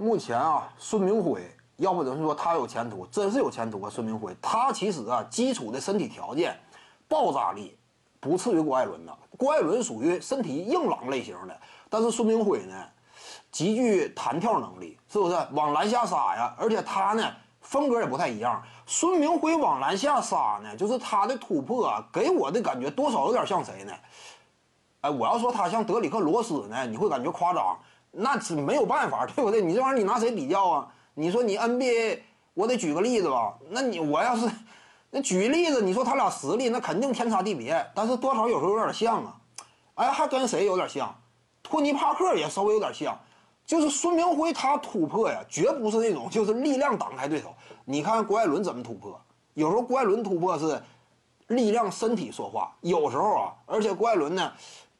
目前啊，孙明辉，要不怎么说他有前途，真是有前途啊！孙明辉，他其实啊，基础的身体条件、爆炸力不次于郭艾伦的。郭艾伦属于身体硬朗类型的，但是孙明辉呢，极具弹跳能力，是不是？往篮下杀呀，而且他呢，风格也不太一样。孙明辉往篮下杀呢，就是他的突破啊，给我的感觉多少有点像谁呢？哎，我要说他像德里克罗斯呢，你会感觉夸张，那是没有办法，对不对？你这玩意儿你拿谁比较啊？你说你 NBA，我得举个例子吧？那你我要是 那举例子，你说他俩实力那肯定天差地别，但是多少有时候有点像啊。哎，还跟谁有点像？托尼帕克也稍微有点像，就是孙明辉他突破呀，绝不是那种 就是力量挡开对手。你看郭艾伦怎么突破？有时候郭艾伦突破是力量身体说话，有时候啊，而且郭艾伦呢。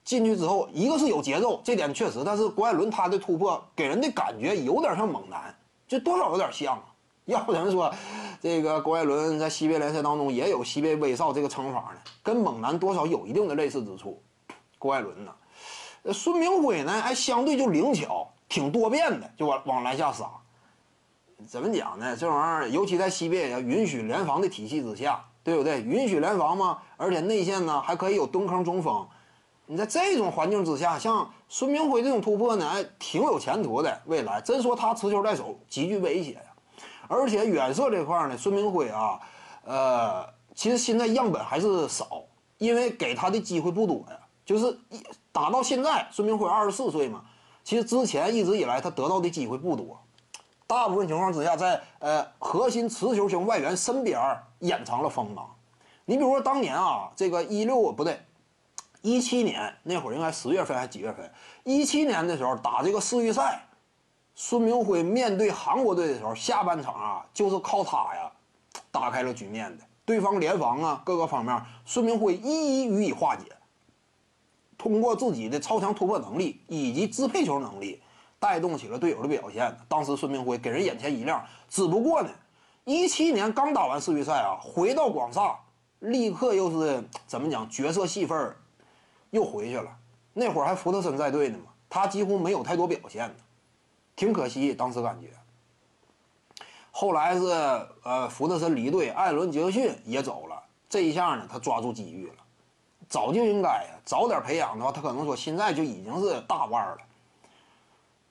进去之后，一个是有节奏，这点确实，但是郭艾伦他的突破给人的感觉有点像猛男，就多少有点像啊。要不然说，这个郭艾伦在西北联赛当中也有西北威少这个称法呢，跟猛男多少有一定的类似之处。郭艾伦呢，孙明辉呢，还相对就灵巧，挺多变的，就往往篮下杀。怎么讲呢？这玩意儿，尤其在西北要允许联防的体系之下，对不对？允许联防嘛，而且内线呢还可以有蹲坑中锋。你在这种环境之下，像孙明辉这种突破呢，哎，挺有前途的。未来真说他持球在手极具威胁呀，而且远射这块呢，孙明辉啊，呃，其实现在样本还是少，因为给他的机会不多呀。就是一打到现在，孙明辉二十四岁嘛，其实之前一直以来他得到的机会不多，大部分情况之下在呃核心持球型外援身边掩藏了锋芒。你比如说当年啊，这个一六不对。一七年那会儿应该十月份还是几月份？一七年的时候打这个世预赛，孙明辉面对韩国队的时候，下半场啊就是靠他呀打开了局面的。对方联防啊各个方面，孙明辉一一予以化解。通过自己的超强突破能力以及支配球能力，带动起了队友的表现。当时孙明辉给人眼前一亮。只不过呢，一七年刚打完世预赛啊，回到广厦，立刻又是怎么讲角色戏份儿。又回去了，那会儿还福特森在队呢嘛，他几乎没有太多表现呢，挺可惜，当时感觉。后来是呃福特森离队，艾伦杰克逊也走了，这一下呢他抓住机遇了，早就应该呀，早点培养的话，他可能说现在就已经是大腕了。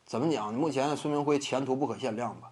怎么讲？目前孙明辉前途不可限量吧。